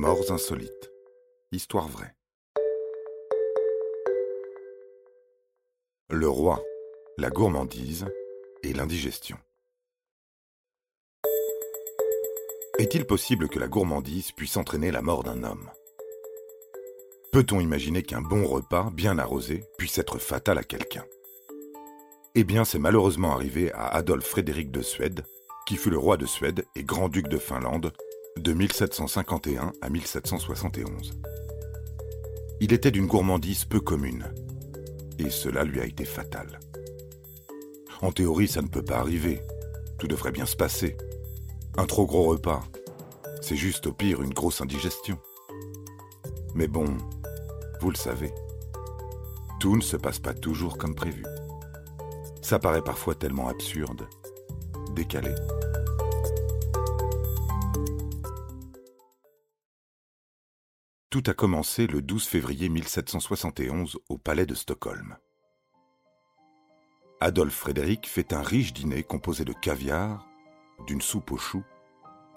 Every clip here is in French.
Morts insolites. Histoire vraie. Le roi, la gourmandise et l'indigestion. Est-il possible que la gourmandise puisse entraîner la mort d'un homme? Peut-on imaginer qu'un bon repas, bien arrosé, puisse être fatal à quelqu'un? Eh bien, c'est malheureusement arrivé à Adolphe Frédéric de Suède, qui fut le roi de Suède et grand-duc de Finlande de 1751 à 1771. Il était d'une gourmandise peu commune, et cela lui a été fatal. En théorie, ça ne peut pas arriver. Tout devrait bien se passer. Un trop gros repas, c'est juste au pire une grosse indigestion. Mais bon, vous le savez, tout ne se passe pas toujours comme prévu. Ça paraît parfois tellement absurde, décalé. Tout a commencé le 12 février 1771 au palais de Stockholm. Adolphe Frédéric fait un riche dîner composé de caviar, d'une soupe aux choux,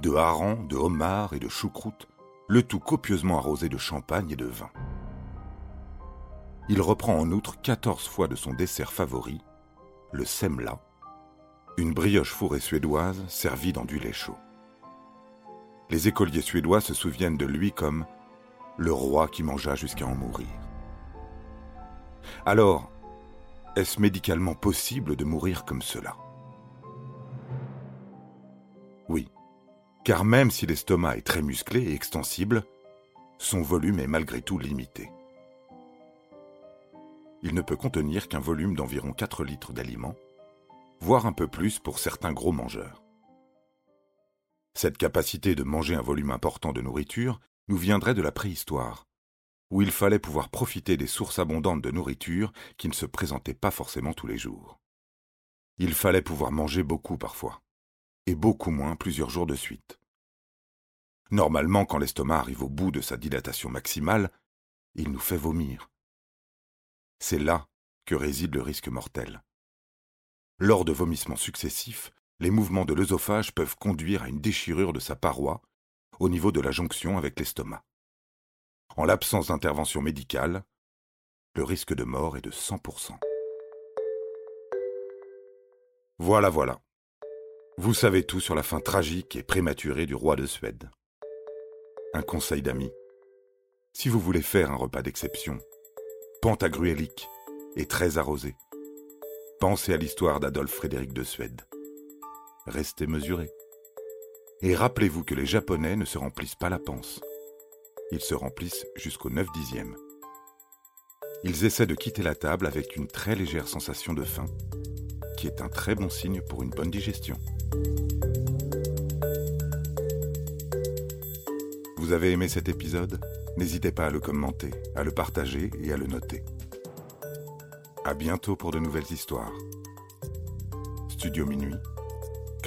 de harengs, de homards et de choucroute, le tout copieusement arrosé de champagne et de vin. Il reprend en outre 14 fois de son dessert favori, le semla, une brioche fourrée suédoise servie dans du lait chaud. Les écoliers suédois se souviennent de lui comme le roi qui mangea jusqu'à en mourir. Alors, est-ce médicalement possible de mourir comme cela? Oui, car même si l'estomac est très musclé et extensible, son volume est malgré tout limité. Il ne peut contenir qu'un volume d'environ 4 litres d'aliments, voire un peu plus pour certains gros mangeurs. Cette capacité de manger un volume important de nourriture nous viendrait de la préhistoire, où il fallait pouvoir profiter des sources abondantes de nourriture qui ne se présentaient pas forcément tous les jours. Il fallait pouvoir manger beaucoup parfois, et beaucoup moins plusieurs jours de suite. Normalement, quand l'estomac arrive au bout de sa dilatation maximale, il nous fait vomir. C'est là que réside le risque mortel. Lors de vomissements successifs, les mouvements de l'œsophage peuvent conduire à une déchirure de sa paroi au niveau de la jonction avec l'estomac. En l'absence d'intervention médicale, le risque de mort est de 100%. Voilà, voilà. Vous savez tout sur la fin tragique et prématurée du roi de Suède. Un conseil d'amis. Si vous voulez faire un repas d'exception, pantagruélique et très arrosé, pensez à l'histoire d'Adolphe Frédéric de Suède. Restez mesuré. Et rappelez-vous que les Japonais ne se remplissent pas la panse. Ils se remplissent jusqu'au 9 dixième. Ils essaient de quitter la table avec une très légère sensation de faim, qui est un très bon signe pour une bonne digestion. Vous avez aimé cet épisode? N'hésitez pas à le commenter, à le partager et à le noter. À bientôt pour de nouvelles histoires. Studio Minuit